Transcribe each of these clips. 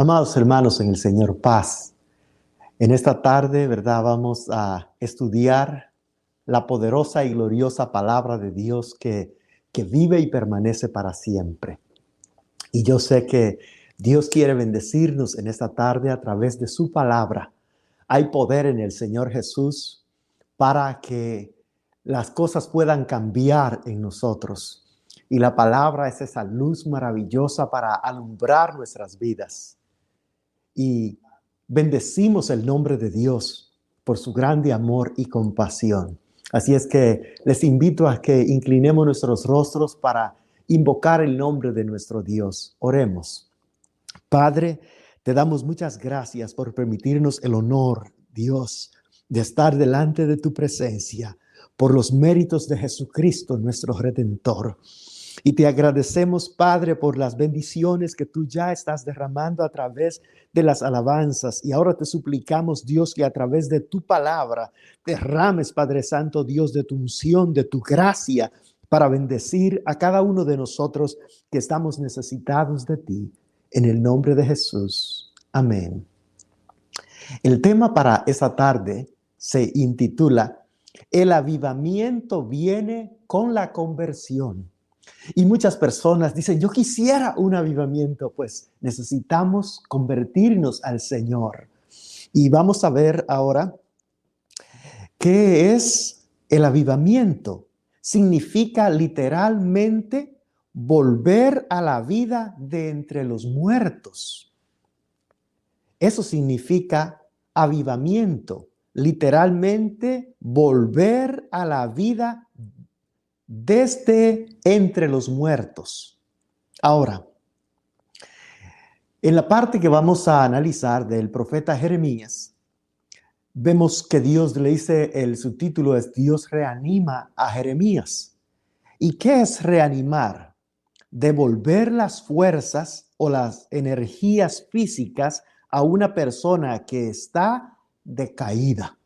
Amados hermanos en el Señor, paz. En esta tarde, ¿verdad? Vamos a estudiar la poderosa y gloriosa palabra de Dios que, que vive y permanece para siempre. Y yo sé que Dios quiere bendecirnos en esta tarde a través de su palabra. Hay poder en el Señor Jesús para que las cosas puedan cambiar en nosotros. Y la palabra es esa luz maravillosa para alumbrar nuestras vidas. Y bendecimos el nombre de Dios por su grande amor y compasión. Así es que les invito a que inclinemos nuestros rostros para invocar el nombre de nuestro Dios. Oremos. Padre, te damos muchas gracias por permitirnos el honor, Dios, de estar delante de tu presencia por los méritos de Jesucristo, nuestro Redentor. Y te agradecemos, Padre, por las bendiciones que tú ya estás derramando a través de las alabanzas. Y ahora te suplicamos, Dios, que a través de tu palabra derrames, Padre Santo, Dios, de tu unción, de tu gracia, para bendecir a cada uno de nosotros que estamos necesitados de ti. En el nombre de Jesús. Amén. El tema para esa tarde se intitula El avivamiento viene con la conversión. Y muchas personas dicen, yo quisiera un avivamiento, pues necesitamos convertirnos al Señor. Y vamos a ver ahora qué es el avivamiento. Significa literalmente volver a la vida de entre los muertos. Eso significa avivamiento, literalmente volver a la vida desde entre los muertos. Ahora, en la parte que vamos a analizar del profeta Jeremías, vemos que Dios le dice, el subtítulo es Dios reanima a Jeremías. ¿Y qué es reanimar? Devolver las fuerzas o las energías físicas a una persona que está decaída.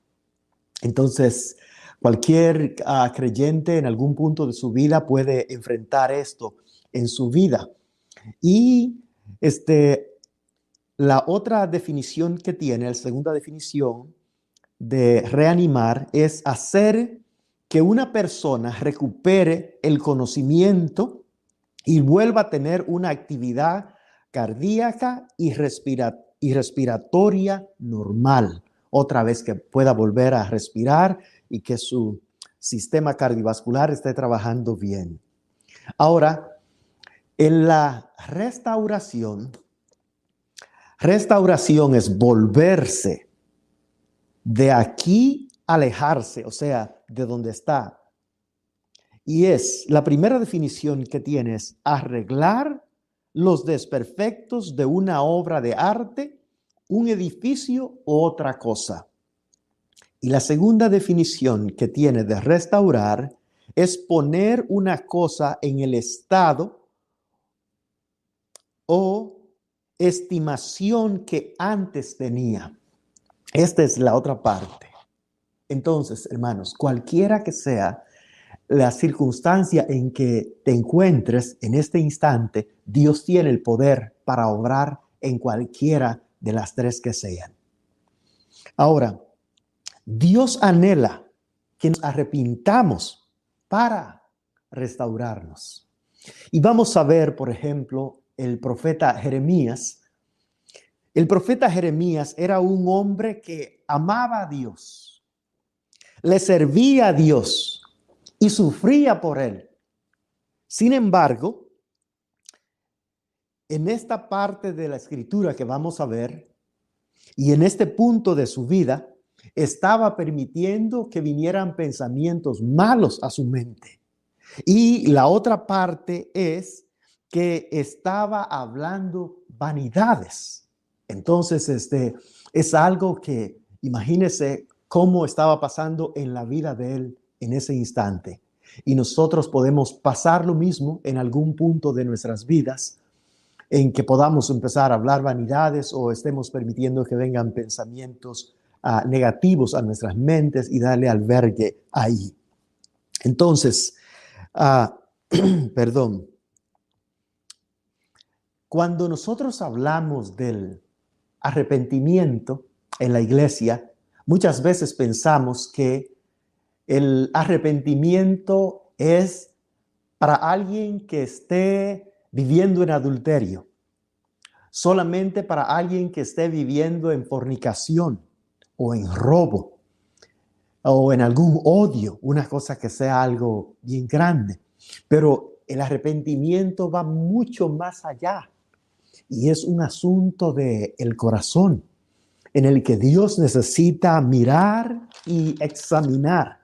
Entonces, Cualquier ah, creyente en algún punto de su vida puede enfrentar esto en su vida. Y este, la otra definición que tiene, la segunda definición de reanimar, es hacer que una persona recupere el conocimiento y vuelva a tener una actividad cardíaca y, y respiratoria normal. Otra vez que pueda volver a respirar y que su sistema cardiovascular esté trabajando bien. Ahora, en la restauración, restauración es volverse de aquí, alejarse, o sea, de donde está. Y es, la primera definición que tiene arreglar los desperfectos de una obra de arte, un edificio u otra cosa. Y la segunda definición que tiene de restaurar es poner una cosa en el estado o estimación que antes tenía. Esta es la otra parte. Entonces, hermanos, cualquiera que sea la circunstancia en que te encuentres en este instante, Dios tiene el poder para obrar en cualquiera de las tres que sean. Ahora, Dios anhela que nos arrepintamos para restaurarnos. Y vamos a ver, por ejemplo, el profeta Jeremías. El profeta Jeremías era un hombre que amaba a Dios, le servía a Dios y sufría por él. Sin embargo, en esta parte de la escritura que vamos a ver y en este punto de su vida, estaba permitiendo que vinieran pensamientos malos a su mente. Y la otra parte es que estaba hablando vanidades. Entonces, este es algo que imagínese cómo estaba pasando en la vida de él en ese instante. Y nosotros podemos pasar lo mismo en algún punto de nuestras vidas, en que podamos empezar a hablar vanidades o estemos permitiendo que vengan pensamientos negativos a nuestras mentes y darle albergue ahí. Entonces, ah, perdón, cuando nosotros hablamos del arrepentimiento en la iglesia, muchas veces pensamos que el arrepentimiento es para alguien que esté viviendo en adulterio, solamente para alguien que esté viviendo en fornicación o en robo o en algún odio, una cosa que sea algo bien grande. Pero el arrepentimiento va mucho más allá y es un asunto del el corazón en el que Dios necesita mirar y examinar.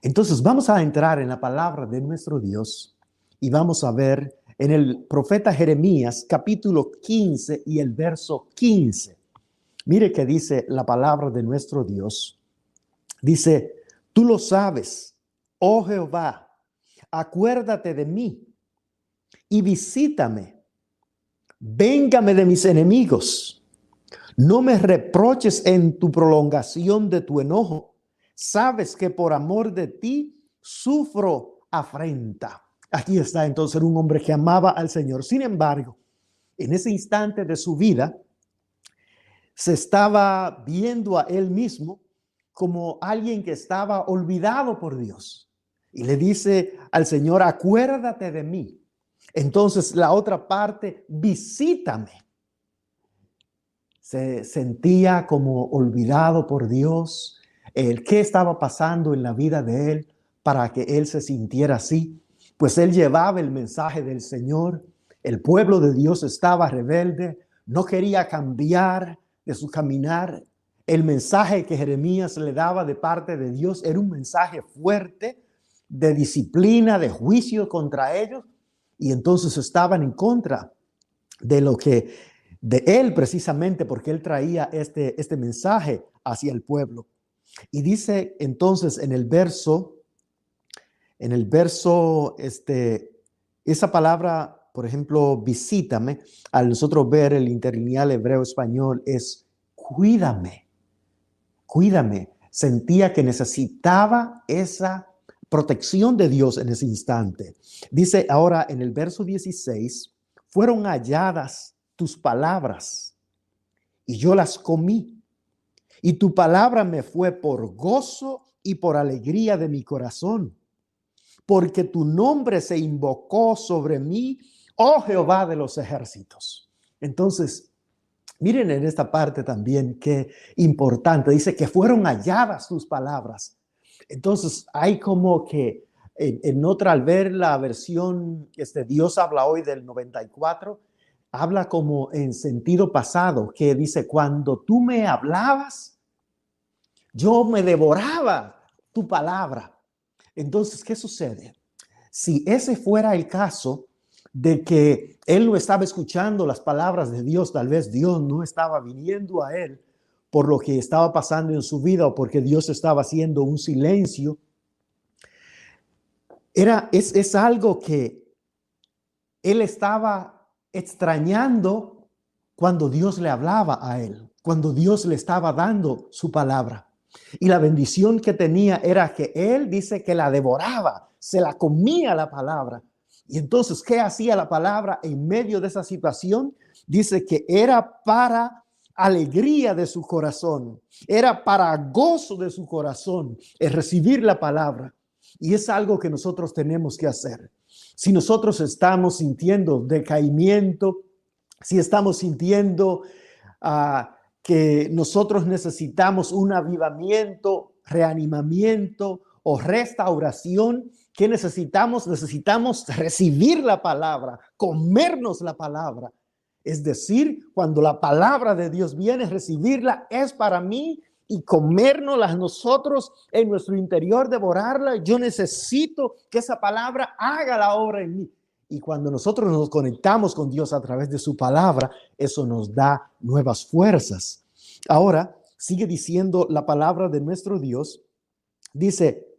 Entonces vamos a entrar en la palabra de nuestro Dios y vamos a ver en el profeta Jeremías capítulo 15 y el verso 15. Mire que dice la palabra de nuestro Dios. Dice, tú lo sabes, oh Jehová, acuérdate de mí y visítame. Véngame de mis enemigos. No me reproches en tu prolongación de tu enojo. Sabes que por amor de ti sufro afrenta. Aquí está entonces un hombre que amaba al Señor. Sin embargo, en ese instante de su vida, se estaba viendo a él mismo como alguien que estaba olvidado por Dios. Y le dice al Señor, acuérdate de mí. Entonces la otra parte, visítame. Se sentía como olvidado por Dios, el qué estaba pasando en la vida de él para que él se sintiera así. Pues él llevaba el mensaje del Señor, el pueblo de Dios estaba rebelde, no quería cambiar de su caminar, el mensaje que Jeremías le daba de parte de Dios era un mensaje fuerte de disciplina, de juicio contra ellos, y entonces estaban en contra de lo que, de él precisamente, porque él traía este, este mensaje hacia el pueblo. Y dice entonces en el verso, en el verso, este, esa palabra, por ejemplo, visítame, al nosotros ver el interlineal hebreo español es cuídame cuídame. Sentía que necesitaba esa protección de Dios en ese instante. Dice ahora en el verso 16, fueron halladas tus palabras y yo las comí. Y tu palabra me fue por gozo y por alegría de mi corazón, porque tu nombre se invocó sobre mí, oh Jehová de los ejércitos. Entonces, Miren en esta parte también qué importante. Dice que fueron halladas tus palabras. Entonces hay como que en, otra, al ver la versión, este Dios habla hoy del 94, habla como en sentido pasado, que dice, cuando tú me hablabas, yo me devoraba tu palabra. Entonces, ¿qué sucede? Si ese fuera el caso, de que él no estaba escuchando las palabras de Dios, tal vez Dios no estaba viniendo a él por lo que estaba pasando en su vida o porque Dios estaba haciendo un silencio. Era, es, es algo que él estaba extrañando cuando Dios le hablaba a él, cuando Dios le estaba dando su palabra. Y la bendición que tenía era que él dice que la devoraba, se la comía la palabra. Y entonces, ¿qué hacía la palabra en medio de esa situación? Dice que era para alegría de su corazón, era para gozo de su corazón el recibir la palabra. Y es algo que nosotros tenemos que hacer. Si nosotros estamos sintiendo decaimiento, si estamos sintiendo ah, que nosotros necesitamos un avivamiento, reanimamiento o restauración, ¿Qué necesitamos? Necesitamos recibir la palabra, comernos la palabra. Es decir, cuando la palabra de Dios viene, recibirla es para mí y comérnosla nosotros en nuestro interior, devorarla. Yo necesito que esa palabra haga la obra en mí. Y cuando nosotros nos conectamos con Dios a través de su palabra, eso nos da nuevas fuerzas. Ahora, sigue diciendo la palabra de nuestro Dios. Dice,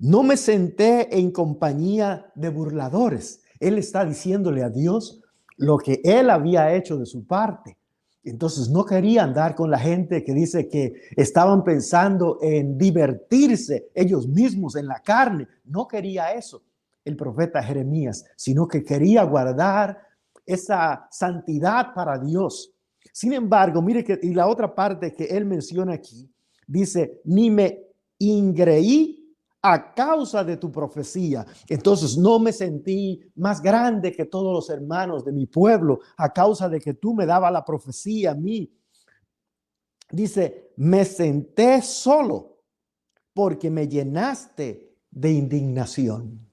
no me senté en compañía de burladores. Él está diciéndole a Dios lo que él había hecho de su parte. Entonces no quería andar con la gente que dice que estaban pensando en divertirse ellos mismos en la carne. No quería eso. el profeta Jeremías, sino que quería guardar esa santidad para Dios. Sin embargo, mire que y la otra parte que él menciona aquí dice, ni me ingreí a causa de tu profecía. Entonces no me sentí más grande que todos los hermanos de mi pueblo a causa de que tú me dabas la profecía a mí. Dice, me senté solo porque me llenaste de indignación.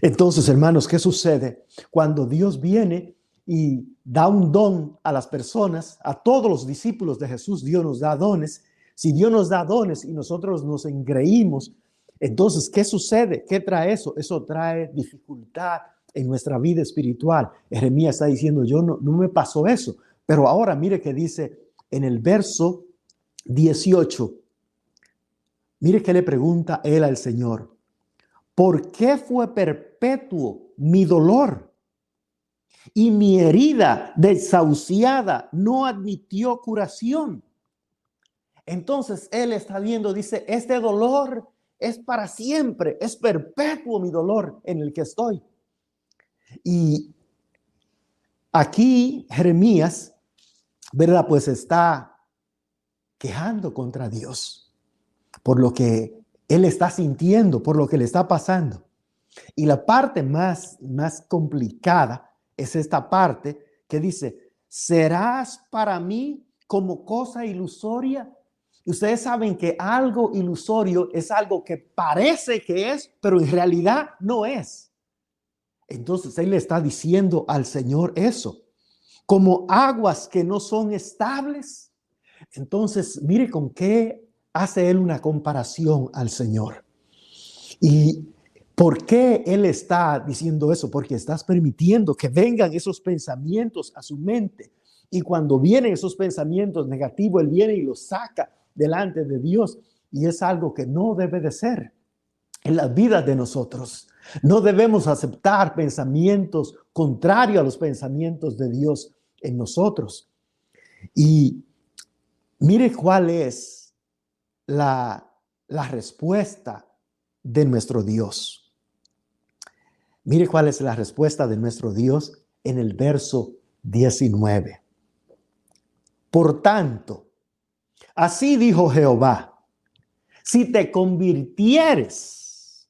Entonces, hermanos, ¿qué sucede? Cuando Dios viene y da un don a las personas, a todos los discípulos de Jesús, Dios nos da dones. Si Dios nos da dones y nosotros nos engreímos, entonces, ¿qué sucede? ¿Qué trae eso? Eso trae dificultad en nuestra vida espiritual. Jeremías está diciendo, yo no, no me pasó eso. Pero ahora mire que dice en el verso 18, mire que le pregunta él al Señor, ¿por qué fue perpetuo mi dolor? Y mi herida desahuciada no admitió curación. Entonces él está viendo, dice, este dolor es para siempre, es perpetuo mi dolor en el que estoy. Y aquí Jeremías, ¿verdad? Pues está quejando contra Dios por lo que él está sintiendo, por lo que le está pasando. Y la parte más, más complicada es esta parte que dice, serás para mí como cosa ilusoria Ustedes saben que algo ilusorio es algo que parece que es, pero en realidad no es. Entonces Él le está diciendo al Señor eso, como aguas que no son estables. Entonces, mire con qué hace Él una comparación al Señor. ¿Y por qué Él está diciendo eso? Porque estás permitiendo que vengan esos pensamientos a su mente. Y cuando vienen esos pensamientos negativos, Él viene y los saca delante de Dios y es algo que no debe de ser en la vida de nosotros. No debemos aceptar pensamientos contrarios a los pensamientos de Dios en nosotros. Y mire cuál es la, la respuesta de nuestro Dios. Mire cuál es la respuesta de nuestro Dios en el verso 19. Por tanto, Así dijo Jehová, si te convirtieres,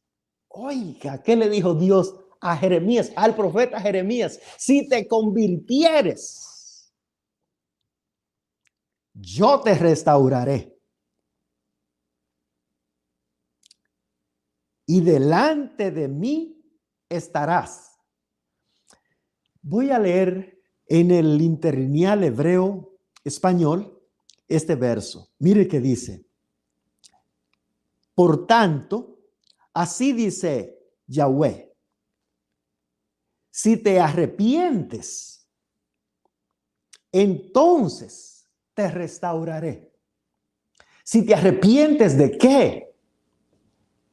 oiga, ¿qué le dijo Dios a Jeremías, al profeta Jeremías? Si te convirtieres, yo te restauraré. Y delante de mí estarás. Voy a leer en el interlineal hebreo español este verso. Mire que dice, por tanto, así dice Yahweh, si te arrepientes, entonces te restauraré. Si te arrepientes de qué?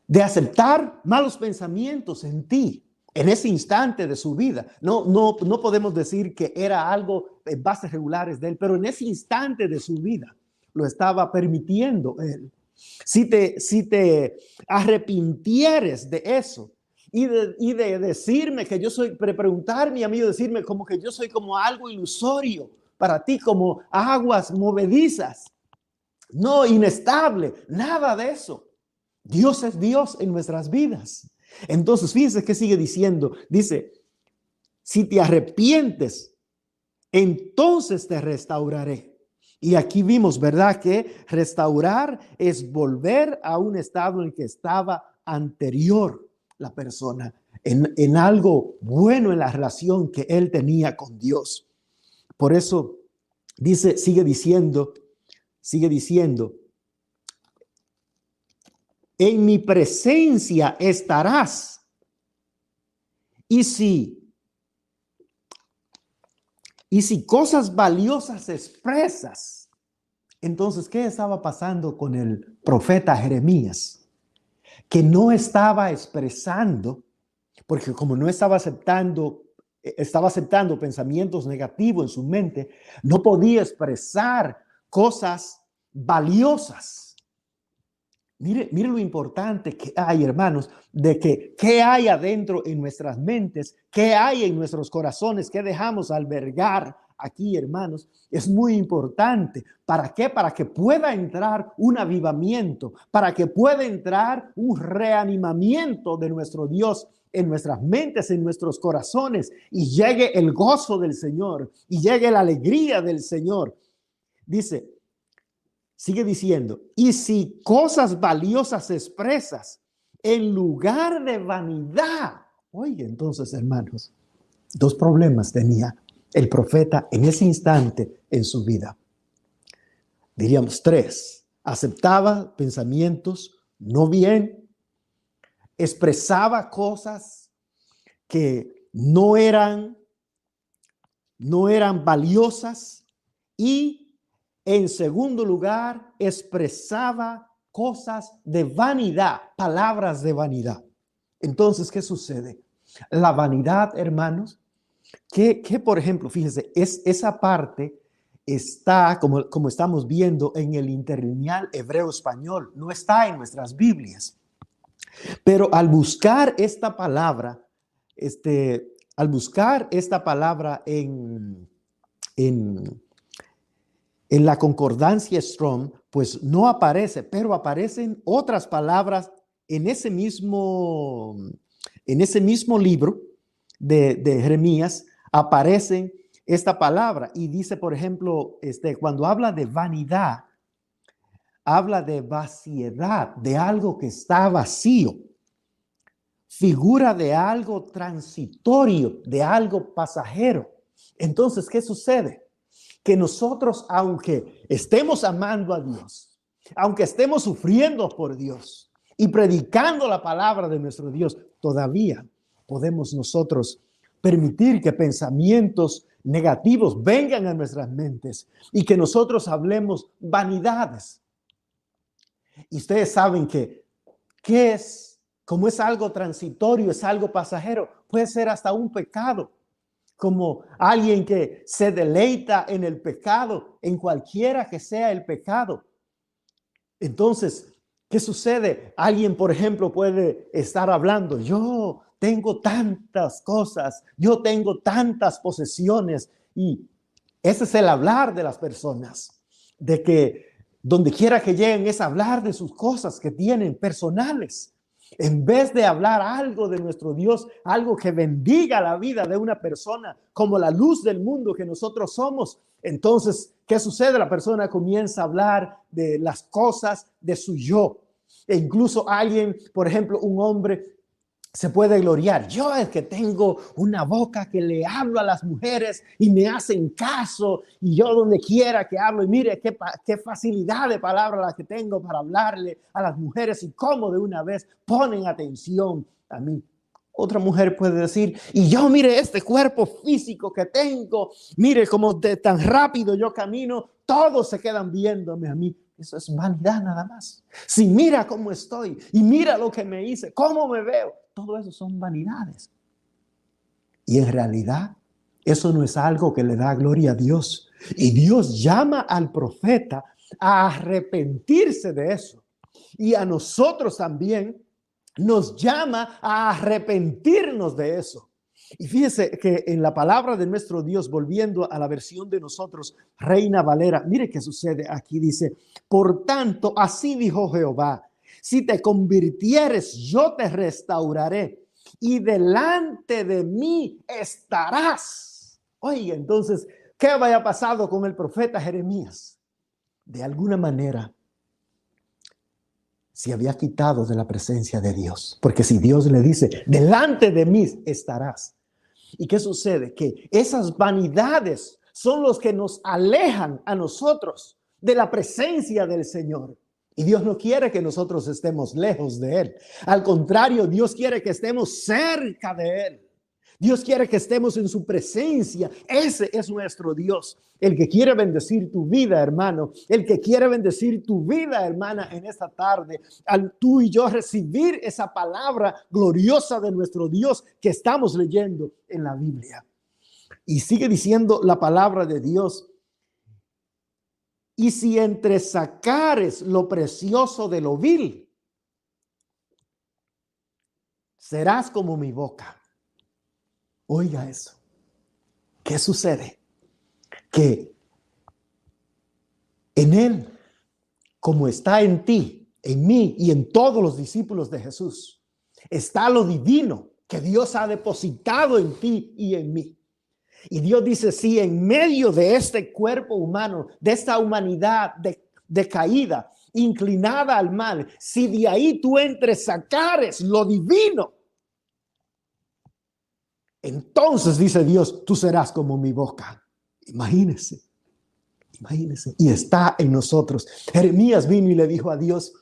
De aceptar malos pensamientos en ti en ese instante de su vida. No, no, no podemos decir que era algo en bases regulares de él, pero en ese instante de su vida lo estaba permitiendo él. Si te, si te arrepintieres de eso y de, y de decirme que yo soy, preguntarme a mí, decirme como que yo soy como algo ilusorio para ti, como aguas movedizas, no inestable, nada de eso. Dios es Dios en nuestras vidas. Entonces, fíjense que sigue diciendo. Dice, si te arrepientes, entonces te restauraré. Y aquí vimos, ¿verdad? Que restaurar es volver a un estado en que estaba anterior la persona, en, en algo bueno en la relación que él tenía con Dios. Por eso dice, sigue diciendo, sigue diciendo, en mi presencia estarás. Y si, y si cosas valiosas expresas, entonces, ¿qué estaba pasando con el profeta Jeremías? Que no estaba expresando, porque como no estaba aceptando, estaba aceptando pensamientos negativos en su mente, no podía expresar cosas valiosas Mire, mire lo importante que hay, hermanos, de que qué hay adentro en nuestras mentes, qué hay en nuestros corazones, qué dejamos albergar aquí, hermanos, es muy importante. ¿Para qué? Para que pueda entrar un avivamiento, para que pueda entrar un reanimamiento de nuestro Dios en nuestras mentes, en nuestros corazones, y llegue el gozo del Señor, y llegue la alegría del Señor. Dice, sigue diciendo, y si cosas valiosas expresas en lugar de vanidad, oye, entonces, hermanos, dos problemas tenía el profeta en ese instante en su vida. Diríamos tres, aceptaba pensamientos no bien, expresaba cosas que no eran no eran valiosas y en segundo lugar expresaba cosas de vanidad, palabras de vanidad. Entonces, ¿qué sucede? La vanidad, hermanos, que, por ejemplo, fíjese, es, esa parte está, como, como estamos viendo en el interlineal hebreo-español, no está en nuestras Biblias. Pero al buscar esta palabra, este, al buscar esta palabra en, en, en la concordancia Strong, pues no aparece, pero aparecen otras palabras en ese mismo, en ese mismo libro de, Jeremías aparece esta palabra y dice, por ejemplo, este, cuando habla de vanidad, habla de vaciedad, de algo que está vacío, figura de algo transitorio, de algo pasajero. Entonces, ¿qué sucede? Que nosotros, aunque estemos amando a Dios, aunque estemos sufriendo por Dios y predicando la palabra de nuestro Dios, todavía podemos nosotros permitir que pensamientos negativos vengan a nuestras mentes y que nosotros hablemos vanidades. Y ustedes saben que, ¿qué es? Como es algo transitorio, es algo pasajero, puede ser hasta un pecado, como alguien que se deleita en el pecado, en cualquiera que sea el pecado. Entonces, ¿qué sucede? Alguien, por ejemplo, puede estar hablando, yo tengo tantas cosas, yo tengo tantas posesiones y ese es el hablar de las personas, de que donde quiera que lleguen es hablar de sus cosas que tienen personales. En vez de hablar algo de nuestro Dios, algo que bendiga la vida de una persona como la luz del mundo que nosotros somos, entonces, ¿qué sucede? La persona comienza a hablar de las cosas de su yo. E incluso alguien, por ejemplo, un hombre se puede gloriar. Yo es que tengo una boca que le hablo a las mujeres y me hacen caso y yo donde quiera que hablo y mire qué, facilidad de palabra la que tengo para hablarle a las mujeres y cómo de una vez ponen atención a mí. Otra mujer puede decir, y yo mire este cuerpo físico que tengo, mire cómo tan rápido yo camino, todos se quedan viéndome a mí. Eso es vanidad nada más. Si mira cómo estoy y mira lo que me hice, cómo me veo, todo eso son vanidades. Y en realidad, eso no es algo que le da gloria a Dios. Y Dios llama al profeta a arrepentirse de eso. Y a nosotros también nos llama a arrepentirnos de eso. Y fíjese que en la palabra de nuestro Dios, volviendo a la versión de nosotros, Reina Valera, mire qué sucede aquí, dice, por tanto, así dijo Jehová, si te convirtieres, yo te restauraré y delante de mí estarás. Oye, entonces, ¿qué había pasado con el profeta Jeremías? De alguna manera, se había quitado de la presencia de Dios. Porque si Dios le dice, delante de mí estarás, ¿Y qué sucede? Que esas vanidades son los que nos alejan a nosotros de la presencia del Señor. Y Dios no quiere que nosotros estemos lejos de Él. Al contrario, Dios quiere que estemos cerca de Él. Dios quiere que estemos en su presencia. Ese es nuestro Dios. El que quiere bendecir tu vida, hermano. El que quiere bendecir tu vida, hermana, en esta tarde. Al tú y yo recibir esa palabra gloriosa de nuestro Dios que estamos leyendo en la Biblia. Y sigue diciendo la palabra de Dios. Y si entre sacares lo precioso de lo vil, serás como mi boca. Oiga eso. ¿Qué sucede? Que en Él, como está en ti, en mí y en todos los discípulos de Jesús, está lo divino que Dios ha depositado en ti y en mí. Y Dios dice, si en medio de este cuerpo humano, de esta humanidad decaída, inclinada al mal, si de ahí tú entres, sacares lo divino, entonces dice Dios, tú serás como mi boca. Imagínese, imagínese. Y está en nosotros. Jeremías vino y le dijo a Dios,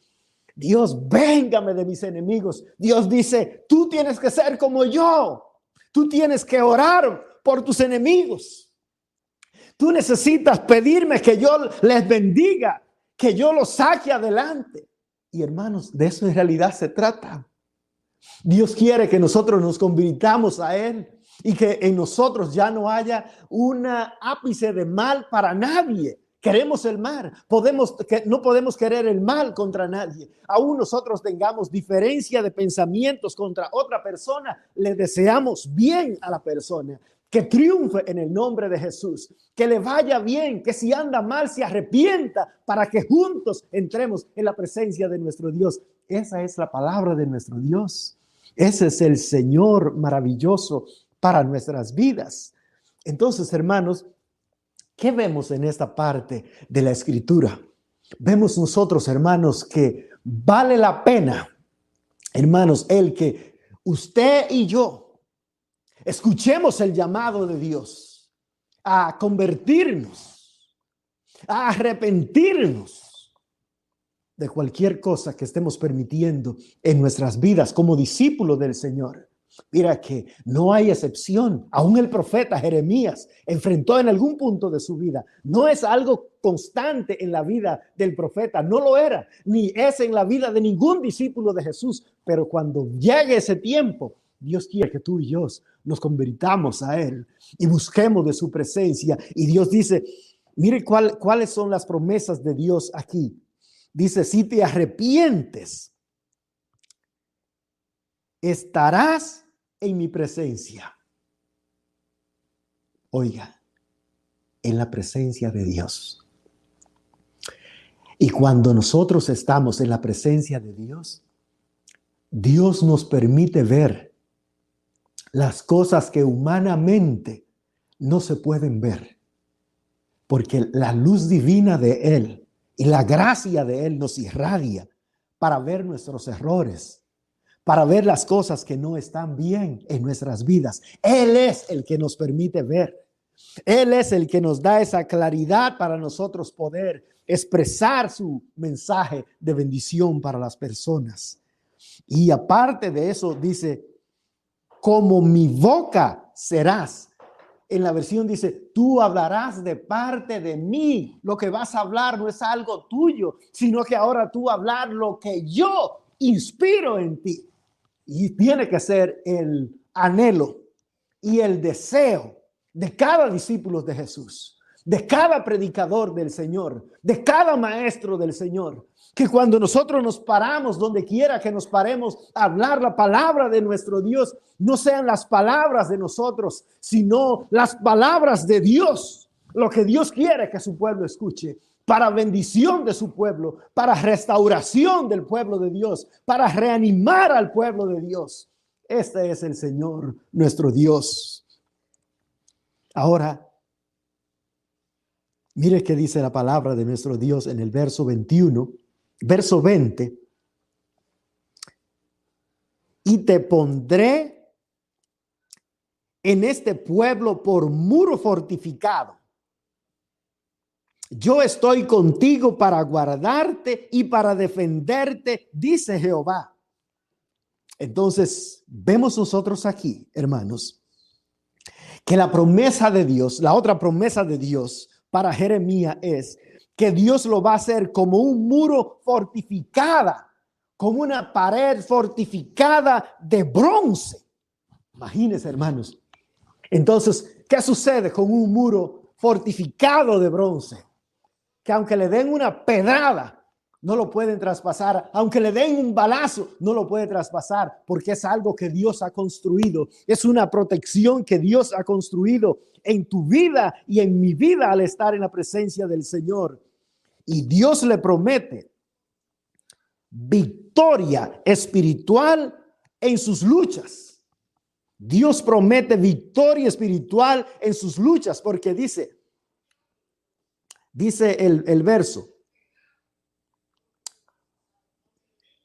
Dios, véngame de mis enemigos. Dios dice, tú tienes que ser como yo. Tú tienes que orar por tus enemigos. Tú necesitas pedirme que yo les bendiga, que yo los saque adelante. Y hermanos, de eso en realidad se trata. Dios quiere que nosotros nos convirtamos a Él y que en nosotros ya no haya una ápice de mal para nadie. Queremos el mal, podemos, que, no podemos querer el mal contra nadie. Aún nosotros tengamos diferencia de pensamientos contra otra persona, le deseamos bien a la persona, que triunfe en el nombre de Jesús, que le vaya bien, que si anda mal se arrepienta para que juntos entremos en la presencia de nuestro Dios. Esa es la palabra de nuestro Dios. Ese es el Señor maravilloso para nuestras vidas. Entonces, hermanos, ¿qué vemos en esta parte de la escritura? Vemos nosotros, hermanos, que vale la pena, hermanos, el que usted y yo escuchemos el llamado de Dios a convertirnos, a arrepentirnos de cualquier cosa que estemos permitiendo en nuestras vidas como discípulos del Señor. Mira que no hay excepción. Aún el profeta Jeremías enfrentó en algún punto de su vida. No es algo constante en la vida del profeta, no lo era, ni es en la vida de ningún discípulo de Jesús. Pero cuando llegue ese tiempo, Dios quiere que tú y yo nos convirtamos a Él y busquemos de su presencia. Y Dios dice, mire cuáles son las promesas de Dios aquí. Dice, si te arrepientes, estarás en mi presencia. Oiga, en la presencia de Dios. Y cuando nosotros estamos en la presencia de Dios, Dios nos permite ver las cosas que humanamente no se pueden ver, porque la luz divina de Él y la gracia de Él nos irradia para ver nuestros errores, para ver las cosas que no están bien en nuestras vidas. Él es el que nos permite ver. Él es el que nos da esa claridad para nosotros poder expresar su mensaje de bendición para las personas. Y aparte de eso, dice, como mi boca serás. En la versión dice, tú hablarás de parte de mí. Lo que vas a hablar no es algo tuyo, sino que ahora tú hablar lo que yo inspiro en ti. Y tiene que ser el anhelo y el deseo de cada discípulo de Jesús, de cada predicador del Señor, de cada maestro del Señor, que cuando nosotros nos paramos, donde quiera que nos paremos, a hablar la palabra de nuestro Dios, no sean las palabras de nosotros, sino las palabras de Dios, lo que Dios quiere que su pueblo escuche para bendición de su pueblo, para restauración del pueblo de Dios, para reanimar al pueblo de Dios. Este es el Señor, nuestro Dios. Ahora, mire qué dice la palabra de nuestro Dios en el verso 21, verso 20. Y te pondré en este pueblo por muro fortificado yo estoy contigo para guardarte y para defenderte, dice Jehová. Entonces, vemos nosotros aquí, hermanos, que la promesa de Dios, la otra promesa de Dios para Jeremías es que Dios lo va a hacer como un muro fortificada, como una pared fortificada de bronce. Imagínense, hermanos. Entonces, ¿qué sucede con un muro fortificado de bronce? Que aunque le den una pedrada, no lo pueden traspasar, aunque le den un balazo, no lo puede traspasar, porque es algo que Dios ha construido, es una protección que Dios ha construido en tu vida y en mi vida al estar en la presencia del Señor. Y Dios le promete victoria espiritual en sus luchas. Dios promete victoria espiritual en sus luchas, porque dice, dice el, el verso,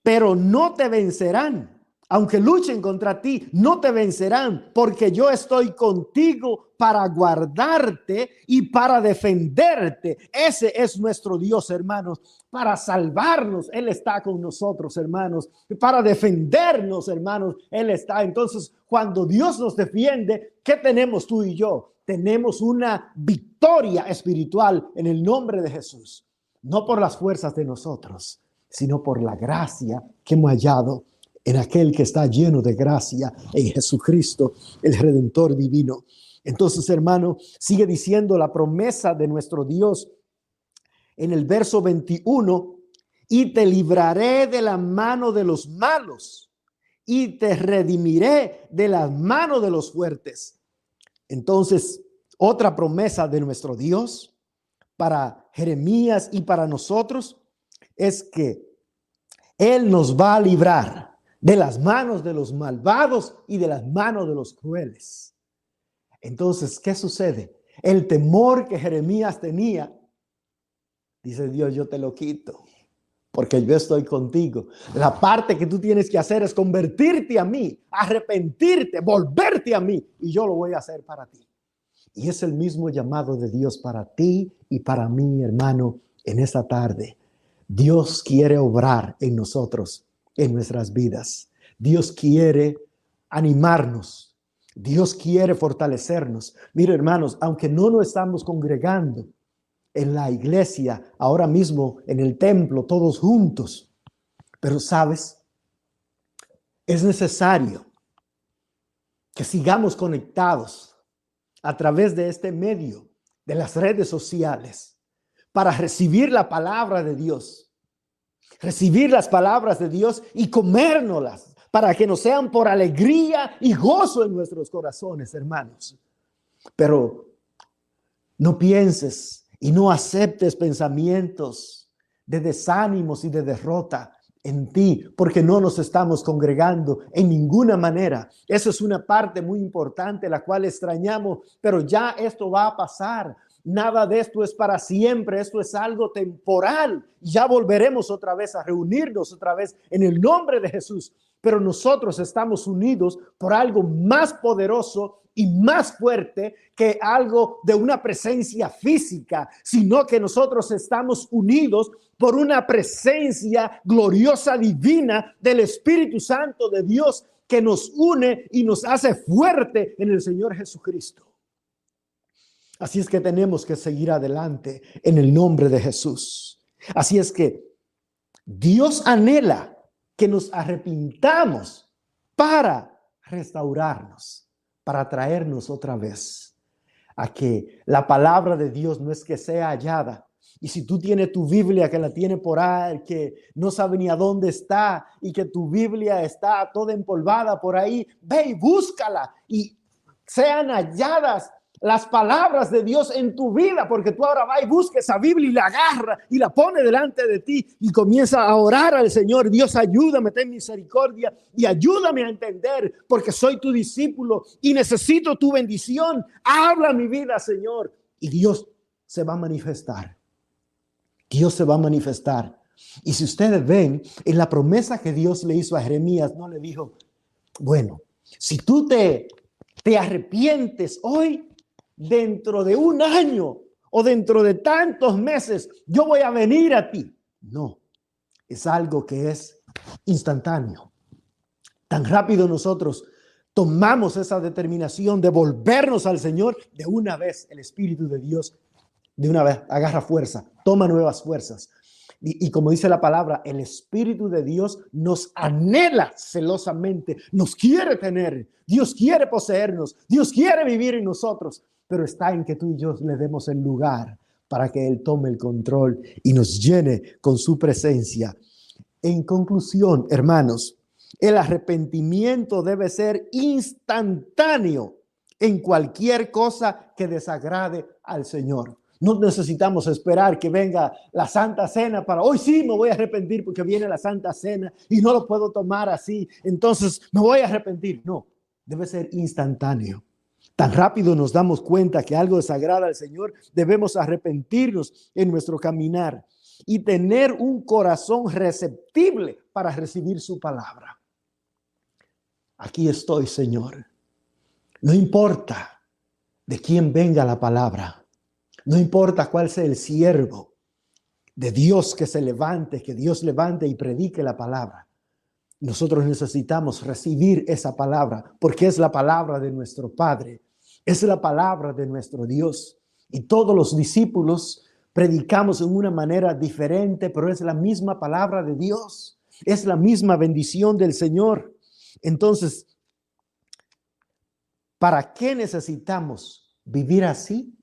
pero no te vencerán. Aunque luchen contra ti, no te vencerán, porque yo estoy contigo para guardarte y para defenderte. Ese es nuestro Dios, hermanos, para salvarnos. Él está con nosotros, hermanos, para defendernos, hermanos. Él está. Entonces, cuando Dios nos defiende, ¿qué tenemos tú y yo? Tenemos una victoria espiritual en el nombre de Jesús, no por las fuerzas de nosotros sino por la gracia que hemos hallado en aquel que está lleno de gracia, en Jesucristo, el Redentor divino. Entonces, hermano, sigue diciendo la promesa de nuestro Dios en el verso 21, y te libraré de la mano de los malos y te redimiré de la mano de los fuertes. Entonces, otra promesa de nuestro Dios para Jeremías y para nosotros es que Él nos va a librar de las manos de los malvados y de las manos de los crueles. Entonces, ¿qué sucede? El temor que Jeremías tenía, dice Dios, yo te lo quito, porque yo estoy contigo. La parte que tú tienes que hacer es convertirte a mí, arrepentirte, volverte a mí, y yo lo voy a hacer para ti. Y es el mismo llamado de Dios para ti y para mí, hermano, en esta tarde. Dios quiere obrar en nosotros, en nuestras vidas. Dios quiere animarnos. Dios quiere fortalecernos. Mire, hermanos, aunque no nos estamos congregando en la iglesia, ahora mismo en el templo, todos juntos, pero sabes, es necesario que sigamos conectados a través de este medio, de las redes sociales para recibir la palabra de Dios. Recibir las palabras de Dios y comérnoslas para que nos sean por alegría y gozo en nuestros corazones, hermanos. Pero no pienses y no aceptes pensamientos de desánimos y de derrota en ti, porque no nos estamos congregando en ninguna manera. Eso es una parte muy importante, la cual extrañamos, pero ya esto va a pasar. Nada de esto es para siempre, esto es algo temporal. Ya volveremos otra vez a reunirnos otra vez en el nombre de Jesús. Pero nosotros estamos unidos por algo más poderoso y más fuerte que algo de una presencia física, sino que nosotros estamos unidos por una presencia gloriosa divina del Espíritu Santo de Dios que nos une y nos hace fuerte en el Señor Jesucristo. Así es que tenemos que seguir adelante en el nombre de Jesús. Así es que Dios anhela que nos arrepintamos para restaurarnos, para traernos otra vez a que la palabra de Dios no es que sea hallada. Y si tú tienes tu Biblia que la tiene por ahí, que no sabe ni a dónde está y que tu Biblia está toda empolvada por ahí, ve y búscala y sean halladas las palabras de Dios en tu vida, porque tú ahora vas y busques esa Biblia y la agarra y la pone delante de ti y comienza a orar al Señor. Dios, ayúdame, ten misericordia y ayúdame a entender, porque soy tu discípulo y necesito tu bendición. Habla mi vida, Señor. Y Dios se va a manifestar. Dios se va a manifestar. Y si ustedes ven en la promesa que Dios le hizo a Jeremías, no le dijo, bueno, si tú te, te arrepientes hoy, dentro de un año o dentro de tantos meses, yo voy a venir a ti. No, es algo que es instantáneo. Tan rápido nosotros tomamos esa determinación de volvernos al Señor, de una vez el Espíritu de Dios, de una vez agarra fuerza, toma nuevas fuerzas. Y, como dice la palabra, el Espíritu de Dios nos anhela celosamente, nos quiere tener, Dios quiere poseernos, Dios quiere vivir en nosotros pero está en que tú y yo le demos el lugar para que Él tome el control y nos llene con su presencia. En conclusión, hermanos, el arrepentimiento debe ser instantáneo en cualquier cosa que desagrade al Señor. No necesitamos esperar que venga la Santa Cena para hoy sí me voy a arrepentir porque viene la Santa Cena y no lo puedo tomar así. Entonces me voy a arrepentir. No, debe ser instantáneo. Tan rápido nos damos cuenta que algo desagrada al Señor, debemos arrepentirnos en nuestro caminar y tener un corazón receptible para recibir su palabra. Aquí estoy, Señor. No importa de quién venga la palabra. No importa cuál sea el siervo de Dios que se levante, que Dios levante y predique la palabra. Nosotros necesitamos recibir esa palabra porque es la palabra de nuestro Padre, es la palabra de nuestro Dios. Y todos los discípulos predicamos en una manera diferente, pero es la misma palabra de Dios, es la misma bendición del Señor. Entonces, ¿para qué necesitamos vivir así?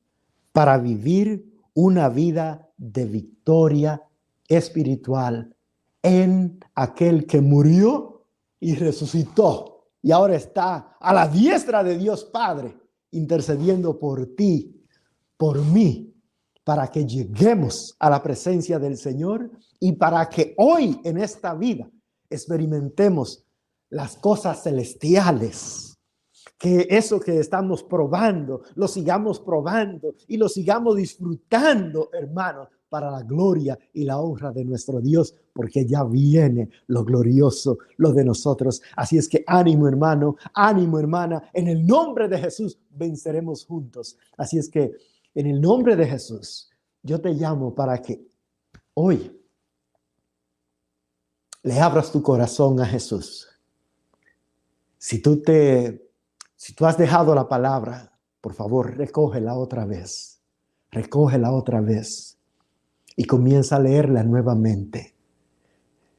Para vivir una vida de victoria espiritual en aquel que murió y resucitó. Y ahora está a la diestra de Dios Padre intercediendo por ti, por mí, para que lleguemos a la presencia del Señor y para que hoy en esta vida experimentemos las cosas celestiales que eso que estamos probando, lo sigamos probando y lo sigamos disfrutando, hermano, para la gloria y la honra de nuestro Dios, porque ya viene lo glorioso, lo de nosotros. Así es que ánimo, hermano, ánimo, hermana, en el nombre de Jesús venceremos juntos. Así es que en el nombre de Jesús, yo te llamo para que hoy le abras tu corazón a Jesús. Si tú te si tú has dejado la palabra, por favor, recógela otra vez. Recógela otra vez y comienza a leerla nuevamente.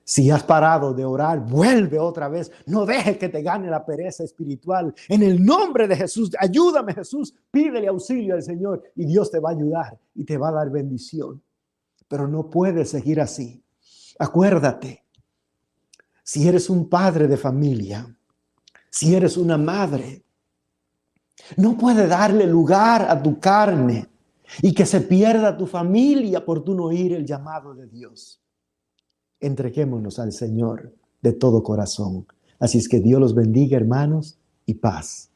Si has parado de orar, vuelve otra vez. No dejes que te gane la pereza espiritual. En el nombre de Jesús, ayúdame Jesús. Pídele auxilio al Señor y Dios te va a ayudar y te va a dar bendición. Pero no puedes seguir así. Acuérdate, si eres un padre de familia, si eres una madre, no puede darle lugar a tu carne y que se pierda tu familia por tu no oír el llamado de Dios. Entreguémonos al Señor de todo corazón. Así es que Dios los bendiga, hermanos, y paz.